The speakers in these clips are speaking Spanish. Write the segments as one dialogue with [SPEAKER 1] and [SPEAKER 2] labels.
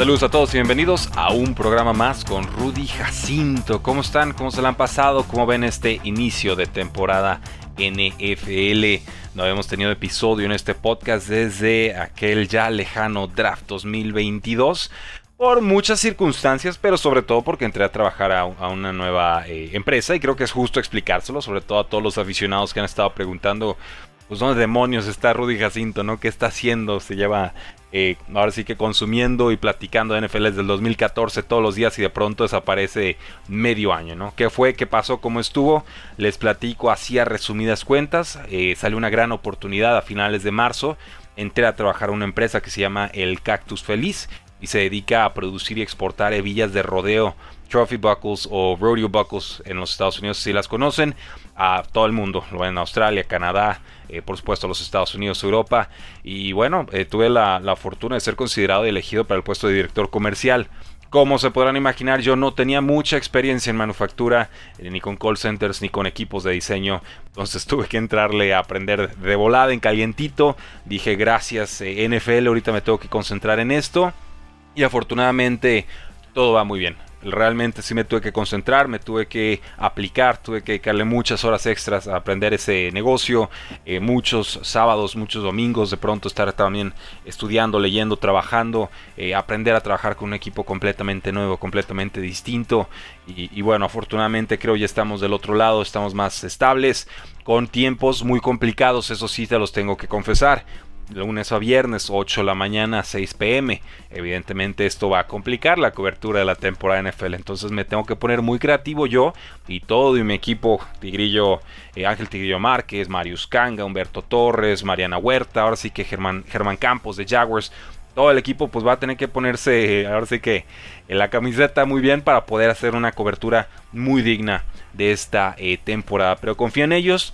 [SPEAKER 1] Saludos a todos y bienvenidos a un programa más con Rudy Jacinto. ¿Cómo están? ¿Cómo se la han pasado? ¿Cómo ven este inicio de temporada NFL? No habíamos tenido episodio en este podcast desde aquel ya lejano draft 2022 por muchas circunstancias, pero sobre todo porque entré a trabajar a, una nueva eh, empresa y creo que es justo explicárselo, sobre todo a todos los aficionados que han estado preguntando pues ¿dónde demonios está Rudy Jacinto, no? ¿Qué está haciendo? Se lleva eh, ahora sí que consumiendo y platicando de NFL desde el 2014 todos los días y de pronto desaparece medio año, ¿no? ¿Qué fue? ¿Qué pasó? ¿Cómo estuvo? Les platico así a resumidas cuentas. Eh, salió una gran oportunidad a finales de marzo. Entré a trabajar en una empresa que se llama El Cactus Feliz y se dedica a producir y exportar hebillas de rodeo, trophy buckles o rodeo buckles en los Estados Unidos si las conocen a todo el mundo, lo ven en Australia, Canadá, eh, por supuesto los Estados Unidos, Europa. Y bueno, eh, tuve la, fortuna de ser considerado y elegido para el puesto de director comercial. Como se podrán imaginar, yo no tenía mucha experiencia en manufactura, eh, ni con call centers, ni con equipos de diseño. Entonces tuve que entrarle a aprender de volada, en calientito. Dije, gracias NFL, ahorita me tengo que concentrar en esto. Y afortunadamente todo va muy bien realmente sí me tuve que concentrar, me tuve que aplicar, tuve que dedicarle muchas horas extras a aprender ese negocio, eh, muchos sábados, muchos domingos, de pronto estar también estudiando, leyendo, trabajando, eh, aprender a trabajar con un equipo completamente nuevo, completamente distinto. Y, y bueno, afortunadamente creo ya estamos del otro lado, estamos más estables, con tiempos muy complicados, eso sí te los tengo que confesar lunes a viernes, 8 de la mañana, 6 pm. Evidentemente esto va a complicar la cobertura de la temporada NFL. Entonces me tengo que poner muy creativo yo y todo y mi equipo, Tigrillo, eh, Ángel Tigrillo Márquez, Marius Kanga, Humberto Torres, Mariana Huerta, ahora sí que Germán, Germán Campos de Jaguars. Todo el equipo pues va a tener que ponerse, ahora sí que en la camiseta muy bien para poder hacer una cobertura muy digna de esta eh, temporada. Pero confío en ellos,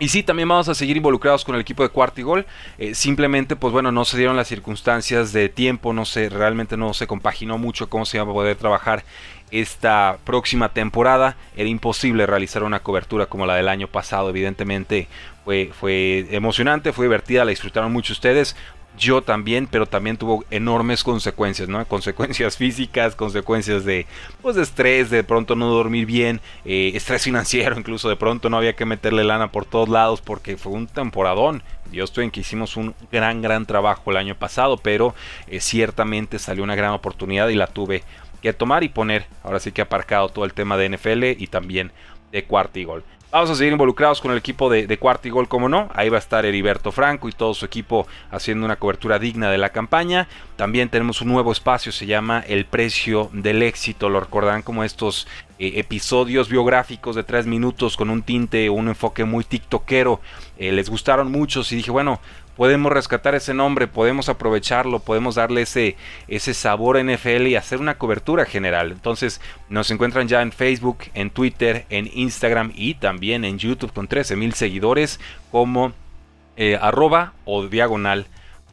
[SPEAKER 1] y sí, también vamos a seguir involucrados con el equipo de Cuartigol. Eh, simplemente, pues bueno, no se dieron las circunstancias de tiempo, no sé, realmente no se compaginó mucho cómo se iba a poder trabajar esta próxima temporada. Era imposible realizar una cobertura como la del año pasado, evidentemente fue, fue emocionante, fue divertida, la disfrutaron mucho ustedes yo también, pero también tuvo enormes consecuencias, ¿no? Consecuencias físicas, consecuencias de, pues, estrés, de pronto no dormir bien, eh, estrés financiero, incluso de pronto no había que meterle lana por todos lados porque fue un temporadón. Yo estoy en que hicimos un gran, gran trabajo el año pasado, pero eh, ciertamente salió una gran oportunidad y la tuve que tomar y poner, ahora sí que aparcado todo el tema de NFL y también de Quartigol. Vamos a seguir involucrados con el equipo de, de Cuartigol, como no. Ahí va a estar Heriberto Franco y todo su equipo haciendo una cobertura digna de la campaña. También tenemos un nuevo espacio, se llama El Precio del Éxito. Lo recordarán como estos eh, episodios biográficos de tres minutos con un tinte un enfoque muy tiktokero. Eh, les gustaron muchos y dije, bueno, podemos rescatar ese nombre, podemos aprovecharlo, podemos darle ese, ese sabor NFL y hacer una cobertura general. Entonces nos encuentran ya en Facebook, en Twitter, en Instagram y también en YouTube con 13 mil seguidores como eh, arroba o diagonal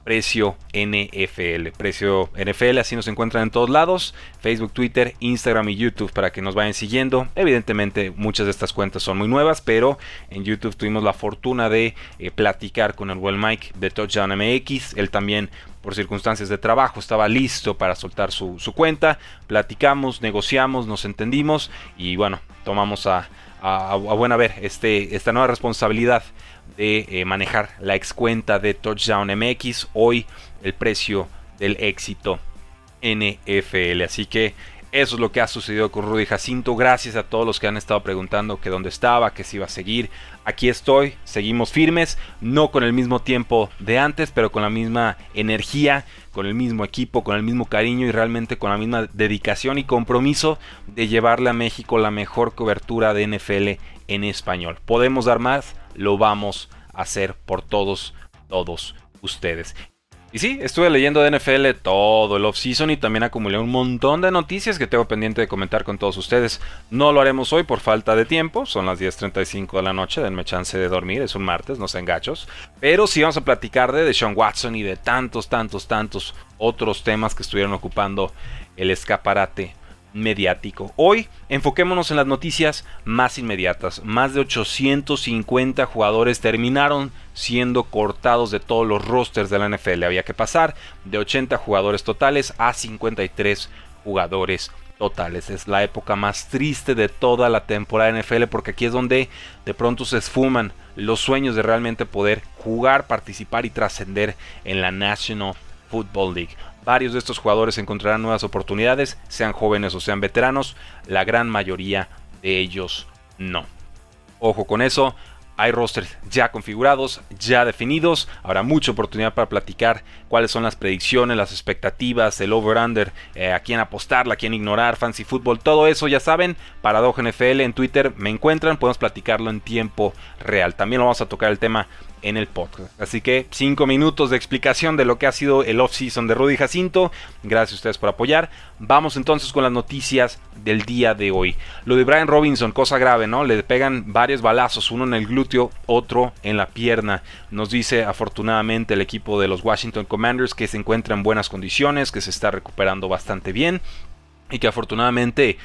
[SPEAKER 1] precio NFL. Precio NFL, así nos encuentran en todos lados. Facebook, Twitter, Instagram y YouTube para que nos vayan siguiendo. Evidentemente muchas de estas cuentas son muy nuevas, pero en YouTube tuvimos la fortuna de eh, platicar con el buen Mike de Touchdown MX. Él también por circunstancias de trabajo estaba listo para soltar su, cuenta. Platicamos, negociamos, nos entendimos y bueno, tomamos a, a, buena ver este, esta nueva responsabilidad de eh, manejar la ex cuenta de Touchdown MX. Hoy el precio del éxito NFL. Así que Eso es lo que ha sucedido con Rudy Jacinto. Gracias a todos los que han estado preguntando que dónde estaba, que si iba a seguir. Aquí estoy, seguimos firmes, no con el mismo tiempo de antes, pero con la misma energía, con el mismo equipo, con el mismo cariño y realmente con la misma dedicación y compromiso de llevarle a México la mejor cobertura de NFL en español. Podemos dar más, lo vamos a hacer por todos, todos ustedes. Y sí, estuve leyendo de NFL todo el off-season y también acumulé un montón de noticias que tengo pendiente de comentar con todos ustedes. No lo haremos hoy por falta de tiempo, son las 10.35 de la noche, denme chance de dormir, es un martes, no sean gachos. Pero sí vamos a platicar de Sean Watson y de tantos, tantos, tantos otros temas que estuvieron ocupando el escaparate mediático. Hoy enfoquémonos en las noticias más inmediatas. Más de 850 jugadores terminaron siendo cortados de todos los rosters de la NFL. Había que pasar de 80 jugadores totales a 53 jugadores totales. Es la época más triste de toda la temporada NFL porque aquí es donde de pronto se esfuman los sueños de realmente poder jugar, participar y trascender en la National Football League. Varios de estos jugadores encontrarán nuevas oportunidades, sean jóvenes o sean veteranos, la gran mayoría de ellos no. Ojo con eso, hay rosters ya configurados, ya definidos. Habrá mucha oportunidad para platicar cuáles son las predicciones, las expectativas, el over-under, eh, a quién apostar, a quién ignorar, fancy football, todo eso ya saben. Paradoja NFL en Twitter me encuentran, podemos platicarlo en tiempo real. También lo vamos a tocar el tema en el podcast. Así que 5 minutos de explicación de lo que ha sido el off-season de Rudy Jacinto. Gracias a ustedes por apoyar. Vamos entonces con las noticias del día de hoy. Lo de Brian Robinson, cosa grave, ¿no? Le pegan varios balazos, uno en el glúteo, otro en la pierna. Nos dice afortunadamente el equipo de los Washington Commanders que se encuentra en buenas condiciones, que se está recuperando bastante bien y que afortunadamente,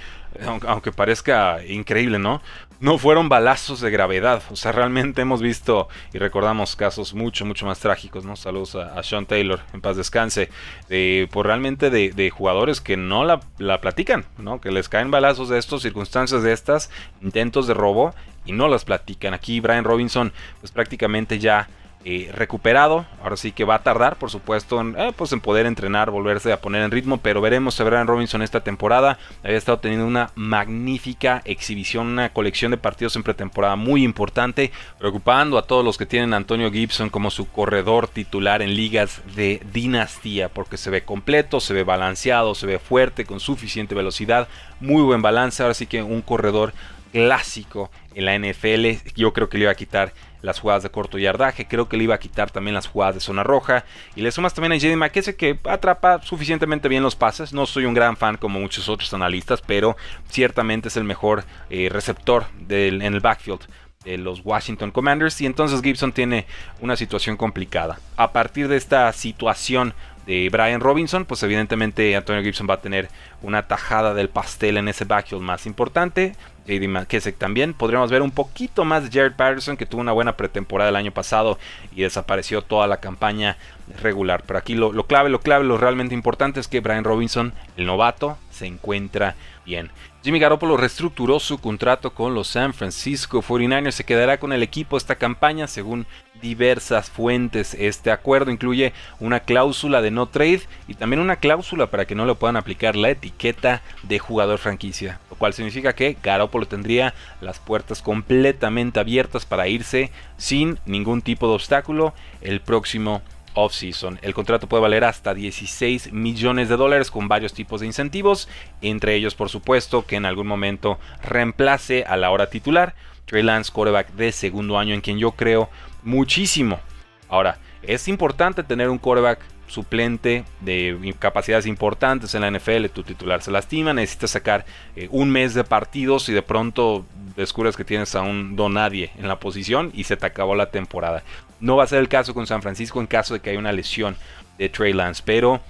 [SPEAKER 1] aunque parezca increíble, ¿no? No fueron balazos de gravedad. O sea, realmente hemos visto y recordamos casos mucho, mucho más trágicos, ¿no? Saludos a, Sean Taylor, en paz descanse. De, por realmente de, jugadores que no la, platican, ¿no? Que les caen balazos de estos, circunstancias de estas, intentos de robo y no las platican. Aquí Brian Robinson, pues prácticamente ya eh, recuperado. Ahora sí que va a tardar, por supuesto, en, eh, pues en poder entrenar, volverse a poner en ritmo. Pero veremos a Brian Robinson esta temporada. Había estado teniendo una magnífica exhibición, una colección de partidos en pretemporada muy importante. Preocupando a todos los que tienen a Antonio Gibson como su corredor titular en ligas de dinastía. Porque se ve completo, se ve balanceado, se ve fuerte, con suficiente velocidad. Muy buen balance. Ahora sí que un corredor clásico en la NFL. Yo creo que le iba a quitar las jugadas de corto yardaje. Creo que le iba a quitar también las jugadas de zona roja. Y le sumas también a JD McKessie que atrapa suficientemente bien los pases. No soy un gran fan como muchos otros analistas, pero ciertamente es el mejor eh, receptor en el backfield de los Washington Commanders. Y entonces Gibson tiene una situación complicada. A partir de esta situación de Brian Robinson, pues evidentemente Antonio Gibson va a tener una tajada del pastel en ese backfield más importante. JD McKessick también. Podríamos ver un poquito más de Jared Patterson, que tuvo una buena pretemporada el año pasado y desapareció toda la campaña regular. Pero aquí lo, lo clave, lo clave, lo realmente importante es que Brian Robinson, el novato, se encuentra bien. Jimmy Garoppolo reestructuró su contrato con los San Francisco 49ers. Se quedará con el equipo esta campaña según diversas fuentes. Este acuerdo incluye una cláusula de no trade y también una cláusula para que no le puedan aplicar la etiqueta de jugador franquicia. Lo cual significa que Garoppolo tendría las puertas completamente abiertas para irse sin ningún tipo de obstáculo el próximo off-season. El contrato puede valer hasta 16 millones de dólares con varios tipos de incentivos, entre ellos por supuesto que en algún momento reemplace a la hora titular Trey Lance, quarterback de segundo año en quien yo creo muchísimo. Ahora, es importante tener un quarterback suplente de capacidades importantes en la NFL, tu titular se lastima, necesitas sacar eh, un mes de partidos y de pronto descubres que tienes a un don nadie en la posición y se te acabó la temporada. No va a ser el caso con San Francisco en caso de que haya una lesión de Trey Lance, pero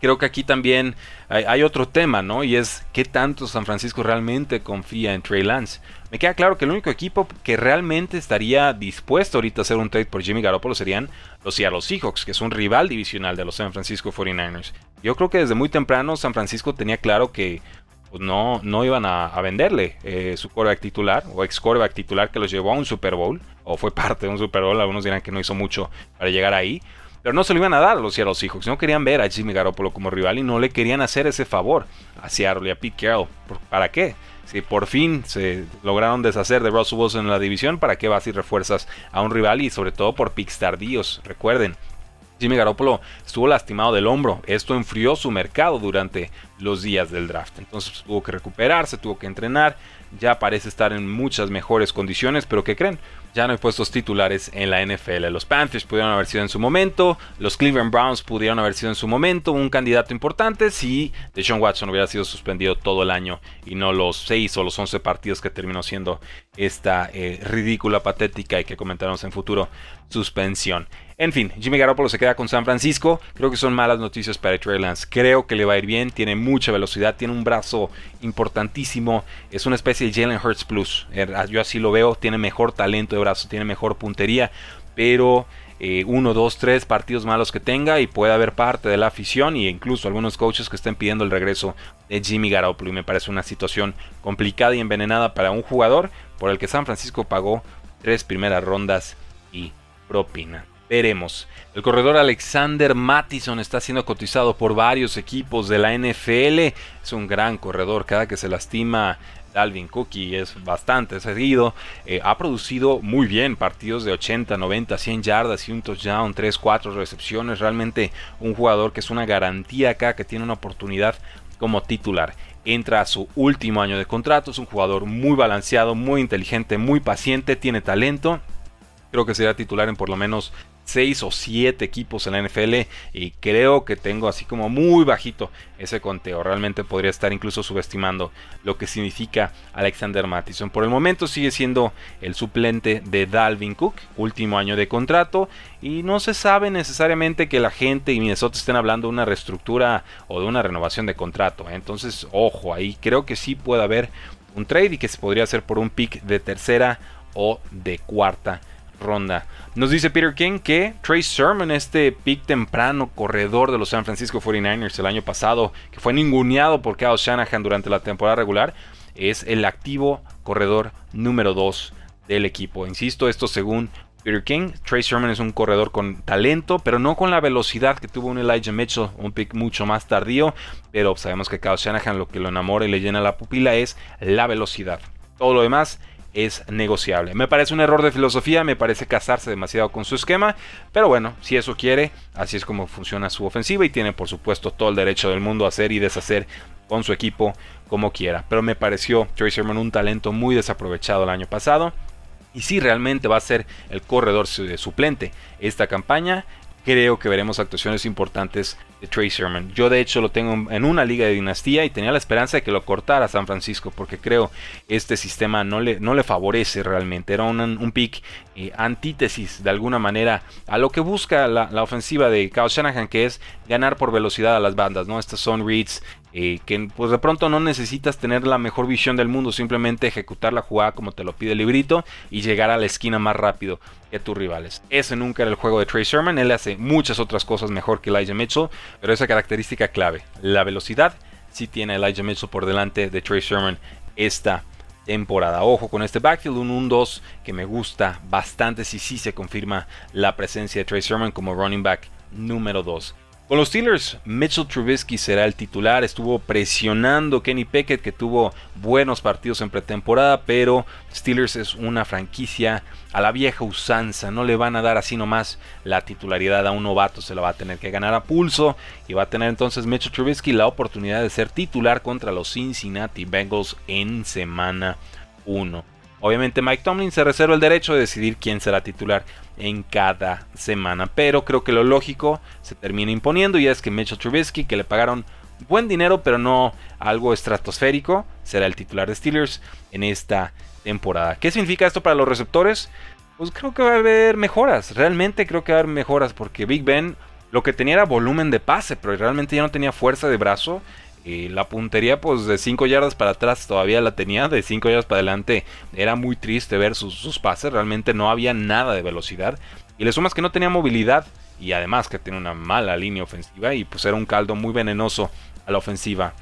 [SPEAKER 1] creo que aquí también hay, otro tema, ¿no? Y es qué tanto San Francisco realmente confía en Trey Lance. Me queda claro que el único equipo que realmente estaría dispuesto ahorita a hacer un trade por Jimmy Garoppolo serían los Seattle Seahawks, que es un rival divisional de los San Francisco 49ers. Yo creo que desde muy temprano San Francisco tenía claro que pues no, no iban a, venderle eh, su quarterback titular o ex quarterback titular que los llevó a un Super Bowl o fue parte de un Super Bowl. Algunos dirán que no hizo mucho para llegar ahí. pero no se lo iban a dar a los Seattle Seahawks. No querían ver a Jimmy Garoppolo como rival y no le querían hacer ese favor a Seattle y a Pete Carroll. ¿Para qué? Si por fin se lograron deshacer de Russell Wilson en la división, ¿para qué vas y refuerzas a un rival? Y sobre todo por picks tardíos. Recuerden, Jimmy Garoppolo estuvo lastimado del hombro. Esto enfrió su mercado durante los días del draft. Entonces tuvo que recuperarse, tuvo que entrenar. Ya parece estar en muchas mejores condiciones, pero ¿qué creen? Ya no hay puestos titulares en la NFL. Los Panthers pudieron haber sido en su momento, los Cleveland Browns pudieron haber sido en su momento un candidato importante si Deshaun Watson hubiera sido suspendido todo el año y no los 6 o los 11 partidos que terminó siendo esta eh, ridícula, patética y que comentaremos en futuro suspensión. En fin, Jimmy Garoppolo se queda con San Francisco. Creo que son malas noticias para Trey Lance. Creo que le va a ir bien. Tiene mucha velocidad. Tiene un brazo importantísimo. Es una especie de Jalen Hurts Plus. Er, yo así lo veo. Tiene mejor talento de brazo. Tiene mejor puntería. Pero eh, uno, dos, tres partidos malos que tenga y puede haber parte de la afición e incluso algunos coaches que estén pidiendo el regreso de Jimmy Garoppolo. Y me parece una situación complicada y envenenada para un jugador por el que San Francisco pagó tres primeras rondas y propina. Veremos. El corredor Alexander Mattison está siendo cotizado por varios equipos de la NFL. Es un gran corredor. Cada que se lastima Dalvin Cook y es bastante seguido. Eh, ha producido muy bien partidos de 80, 90, 100 yardas y un touchdown, 3, 4 recepciones. Realmente un jugador que es una garantía acá, que tiene una oportunidad como titular. Entra a su último año de contrato. Es un jugador muy balanceado, muy inteligente, muy paciente, tiene talento. Creo que será titular en por lo menos 6 o 7 equipos en la NFL y creo que tengo así como muy bajito ese conteo. Realmente podría estar incluso subestimando lo que significa Alexander Mattison. Por el momento sigue siendo el suplente de Dalvin Cook, último año de contrato y no se sabe necesariamente que la gente y Minnesota estén hablando de una reestructura o de una renovación de contrato. ¿eh? Entonces, ojo, ahí creo que sí puede haber un trade y que se podría hacer por un pick de tercera o de cuarta ronda. Nos dice Peter King que Trey Sermon, este pick temprano corredor de los San Francisco 49ers el año pasado, que fue ninguneado por Kyle Shanahan durante la temporada regular, es el activo corredor número 2 del equipo. Insisto, esto según Peter King. Trey Sermon es un corredor con talento, pero no con la velocidad que tuvo un Elijah Mitchell, un pick mucho más tardío. Pero sabemos que Kyle Shanahan lo que lo enamora y le llena la pupila es la velocidad. Todo lo demás es negociable. Me parece un error de filosofía, me parece casarse demasiado con su esquema, pero bueno, si eso quiere, así es como funciona su ofensiva y tiene por supuesto todo el derecho del mundo a hacer y deshacer con su equipo como quiera. Pero me pareció Sermon un talento muy desaprovechado el año pasado. Y si realmente va a ser el corredor suplente esta campaña, creo que veremos actuaciones importantes de Trey Sermon. Yo de hecho lo tengo en una liga de dinastía y tenía la esperanza de que lo cortara San Francisco porque creo este sistema no le, no le favorece realmente. Era un, pick eh, antítesis de alguna manera a lo que busca la, la, ofensiva de Kyle Shanahan que es ganar por velocidad a las bandas. ¿no? Estas son reads eh, que pues de pronto no necesitas tener la mejor visión del mundo, simplemente ejecutar la jugada como te lo pide el librito y llegar a la esquina más rápido que tus rivales. Ese nunca era el juego de Trey Sermon, él hace muchas otras cosas mejor que Elijah Mitchell, pero esa característica clave, la velocidad, sí tiene Elijah Mitchell por delante de Trey Sermon esta temporada. Ojo con este backfield, un 1-2 que me gusta bastante si sí se confirma la presencia de Trey Sermon como running back número 2 con los Steelers, Mitchell Trubisky será el titular. Estuvo presionando Kenny Pickett, que tuvo buenos partidos en pretemporada, pero Steelers es una franquicia a la vieja usanza. No le van a dar así nomás la titularidad a un novato, se la va a tener que ganar a pulso. Y va a tener entonces Mitchell Trubisky la oportunidad de ser titular contra los Cincinnati Bengals en semana 1. Obviamente Mike Tomlin se reserva el derecho de decidir quién será titular en cada semana, pero creo que lo lógico se termina imponiendo y es que Mitchell Trubisky, que le pagaron buen dinero pero no algo estratosférico, será el titular de Steelers en esta temporada. ¿Qué significa esto para los receptores? Pues creo que va a haber mejoras, realmente creo que va a haber mejoras porque Big Ben lo que tenía era volumen de pase, pero realmente ya no tenía fuerza de brazo y la puntería, pues de 5 yardas para atrás todavía la tenía, de 5 yardas para adelante era muy triste ver sus, pases, realmente no había nada de velocidad. Y le sumas que no tenía movilidad y además que tiene una mala línea ofensiva y pues era un caldo muy venenoso a la ofensiva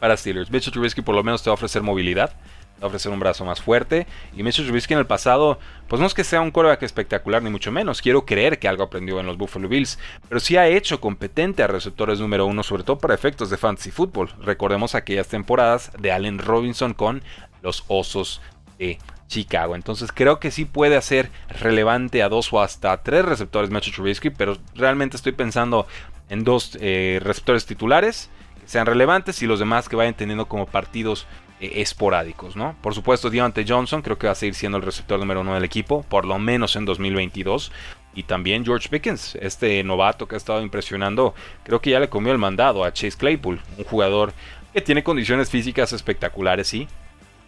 [SPEAKER 1] para Steelers. Mitchell Trubisky por lo menos te va a ofrecer movilidad, ofrecer un brazo más fuerte. Y Mitchell Trubisky en el pasado, pues no es que sea un coreback espectacular, ni mucho menos. Quiero creer que algo aprendió en los Buffalo Bills, pero sí ha hecho competente a receptores número uno, sobre todo para efectos de fantasy football. Recordemos aquellas temporadas de Allen Robinson con los Osos de Chicago. Entonces creo que sí puede hacer relevante a dos o hasta tres receptores Mitchell Trubisky, pero realmente estoy pensando en dos eh, receptores titulares que sean relevantes y los demás que vayan teniendo como partidos esporádicos, ¿no? Por supuesto, Deontay Johnson creo que va a seguir siendo el receptor número uno del equipo, por lo menos en 2022. Y también George Pickens, este novato que ha estado impresionando, creo que ya le comió el mandado a Chase Claypool, un jugador que tiene condiciones físicas espectaculares, sí.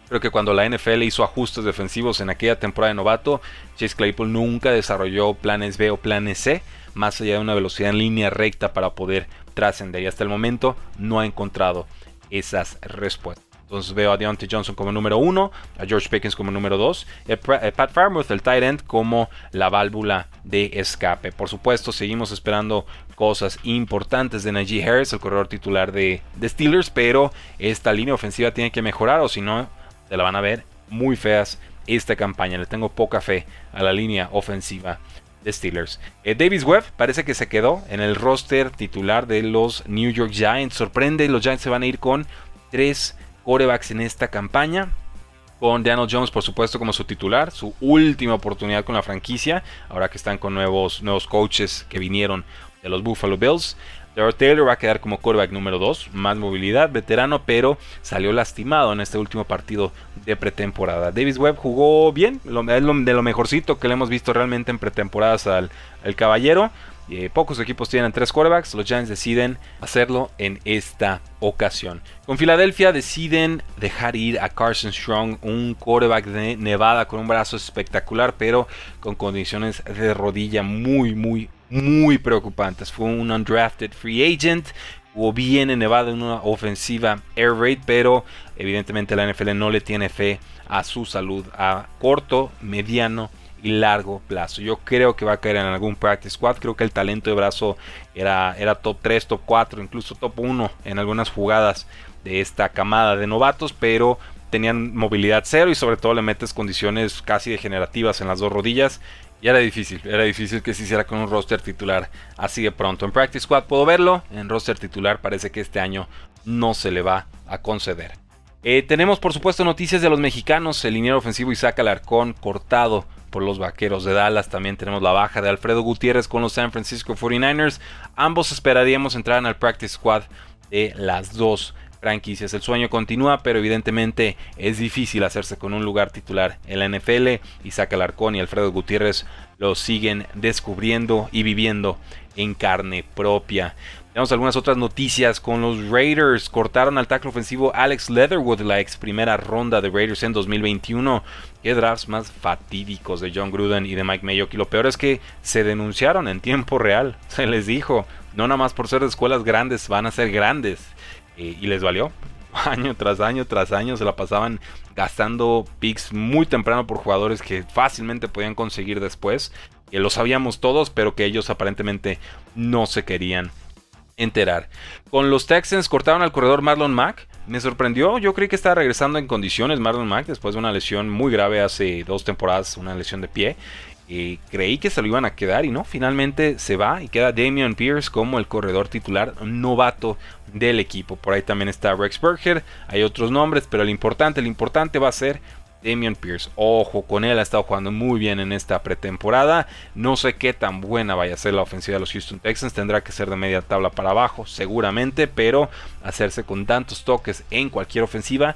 [SPEAKER 1] Creo que cuando la NFL hizo ajustes defensivos en aquella temporada de novato, Chase Claypool nunca desarrolló planes B o planes C, más allá de una velocidad en línea recta para poder trascender. Y hasta el momento no ha encontrado esas respuestas. Entonces veo a Deontay Johnson como número uno, a George Pickens como número dos, y a Pat Farmouth, el tight end, como la válvula de escape. Por supuesto, seguimos esperando cosas importantes de Najee Harris, el corredor titular de, de Steelers, pero esta línea ofensiva tiene que mejorar o si no, se la van a ver muy feas esta campaña. Le tengo poca fe a la línea ofensiva de Steelers. Eh, Davis Webb parece que se quedó en el roster titular de los New York Giants. Sorprende, los Giants se van a ir con tres corebacks en esta campaña. Con Daniel Jones, por supuesto, como su titular, su última oportunidad con la franquicia, ahora que están con nuevos, nuevos coaches que vinieron de los Buffalo Bills. Darrell Taylor va a quedar como quarterback número 2, más movilidad, veterano, pero salió lastimado en este último partido de pretemporada. Davis Webb jugó bien, es de lo mejorcito que le hemos visto realmente en pretemporadas al, al Caballero. Eh, pocos equipos tienen tres quarterbacks, los Giants deciden hacerlo en esta ocasión. Con Filadelfia deciden dejar ir a Carson Strong, un quarterback de Nevada con un brazo espectacular, pero con condiciones de rodilla muy, muy, muy preocupantes. Fue un undrafted free agent, jugó bien en Nevada en una ofensiva air raid, pero evidentemente la NFL no le tiene fe a su salud a corto, mediano y largo plazo. Yo creo que va a caer en algún practice squad. Creo que el talento de brazo era, era top 3, top 4, incluso top 1 en algunas jugadas de esta camada de novatos, pero tenían movilidad cero y sobre todo le metes condiciones casi degenerativas en las dos rodillas. Y era difícil, era difícil que se hiciera con un roster titular así de pronto. En Practice Squad puedo verlo, en roster titular parece que este año no se le va a conceder. Eh, tenemos por supuesto noticias de los mexicanos, el liniero ofensivo Isaac Alarcón cortado por los Vaqueros de Dallas. También tenemos la baja de Alfredo Gutiérrez con los San Francisco 49ers. Ambos esperaríamos entrar al practice squad de las dos franquicias. El sueño continúa, pero evidentemente es difícil hacerse con un lugar titular en la NFL. Isaac Alarcón y Alfredo Gutiérrez lo siguen descubriendo y viviendo en carne propia. Tenemos algunas otras noticias con los Raiders. Cortaron al tackle ofensivo Alex Leatherwood, la ex primera ronda de Raiders en 2021. Qué drafts más fatídicos de John Gruden y de Mike Mayock. Y lo peor es que se denunciaron en tiempo real. Se les dijo, no nada más por ser de escuelas grandes, van a ser grandes. Eh, y les valió. Año tras año tras año se la pasaban gastando picks muy temprano por jugadores que fácilmente podían conseguir después. Que lo sabíamos todos, pero que ellos aparentemente no se querían enterar. Con los Texans cortaron al corredor Marlon Mack. Me sorprendió, yo creí que estaba regresando en condiciones Marlon Mack después de una lesión muy grave hace dos temporadas, una lesión de pie. Y creí que se lo iban a quedar y no, finalmente se va y queda Damian Pierce como el corredor titular novato del equipo. Por ahí también está Rex Burger, hay otros nombres, pero lo importante, lo importante va a ser Damian Pierce. Ojo con él, ha estado jugando muy bien en esta pretemporada. No sé qué tan buena vaya a ser la ofensiva de los Houston Texans. Tendrá que ser de media tabla para abajo, seguramente, pero hacerse con tantos toques en cualquier ofensiva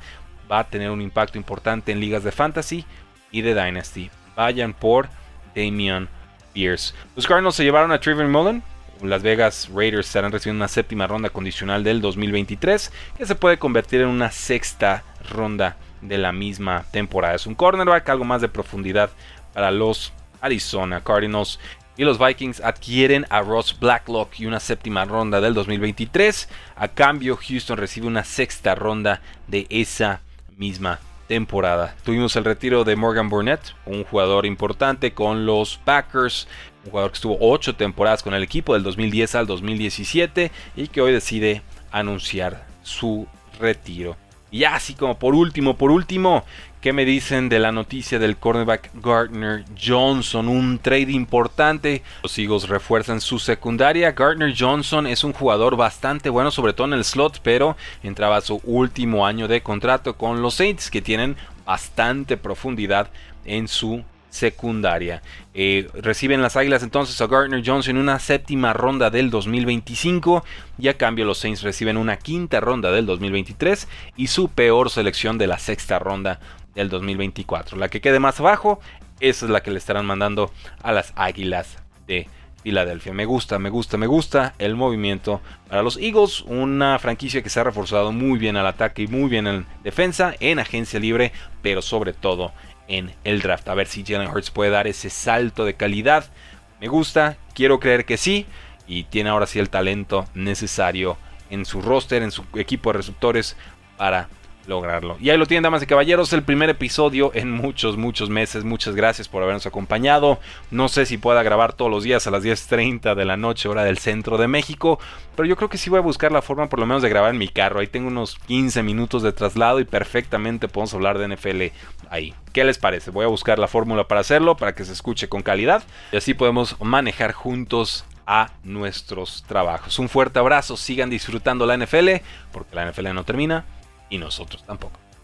[SPEAKER 1] va a tener un impacto importante en ligas de fantasy y de Dynasty. Vayan por Damian Pierce. Los Cardinals se llevaron a Trevor Mullen. Las Vegas Raiders estarán recibiendo una séptima ronda condicional del 2023 que se puede convertir en una sexta ronda de la misma temporada. Es un cornerback, algo más de profundidad para los Arizona Cardinals. Y los Vikings adquieren a Ross Blacklock y una séptima ronda del 2023. A cambio, Houston recibe una sexta ronda de esa misma temporada. Tuvimos el retiro de Morgan Burnett, un jugador importante con los Packers, un jugador que estuvo ocho temporadas con el equipo del 2010 al 2017 y que hoy decide anunciar su retiro. Y así como por último, por último, ¿qué me dicen de la noticia del cornerback Gardner Johnson? Un trade importante. Los Eagles refuerzan su secundaria. Gardner Johnson es un jugador bastante bueno, sobre todo en el slot, pero entraba a su último año de contrato con los Saints, que tienen bastante profundidad en su secundaria. Eh, reciben las Águilas entonces a Gardner Johnson en una séptima ronda del 2025 y a cambio los Saints reciben una quinta ronda del 2023 y su peor selección de la sexta ronda del 2024. La que quede más abajo, esa es la que le estarán mandando a las Águilas de Filadelfia. Me gusta, me gusta, me gusta el movimiento para los Eagles, una franquicia que se ha reforzado muy bien al ataque y muy bien en defensa, en agencia libre, pero sobre todo en el draft. A ver si Jalen Hurts puede dar ese salto de calidad. Me gusta, quiero creer que sí. Y tiene ahora sí el talento necesario en su roster, en su equipo de receptores para lograrlo. Y ahí lo tienen, damas y caballeros, el primer episodio en muchos, muchos meses. Muchas gracias por habernos acompañado. No sé si pueda grabar todos los días a las 10.30 de la noche, hora del centro de México, pero yo creo que sí voy a buscar la forma por lo menos de grabar en mi carro. Ahí tengo unos 15 minutos de traslado y perfectamente podemos hablar de NFL ahí. ¿Qué les parece? Voy a buscar la fórmula para hacerlo, para que se escuche con calidad y así podemos manejar juntos a nuestros trabajos. Un fuerte abrazo, sigan disfrutando la NFL, porque la NFL no termina y nosotros tampoco.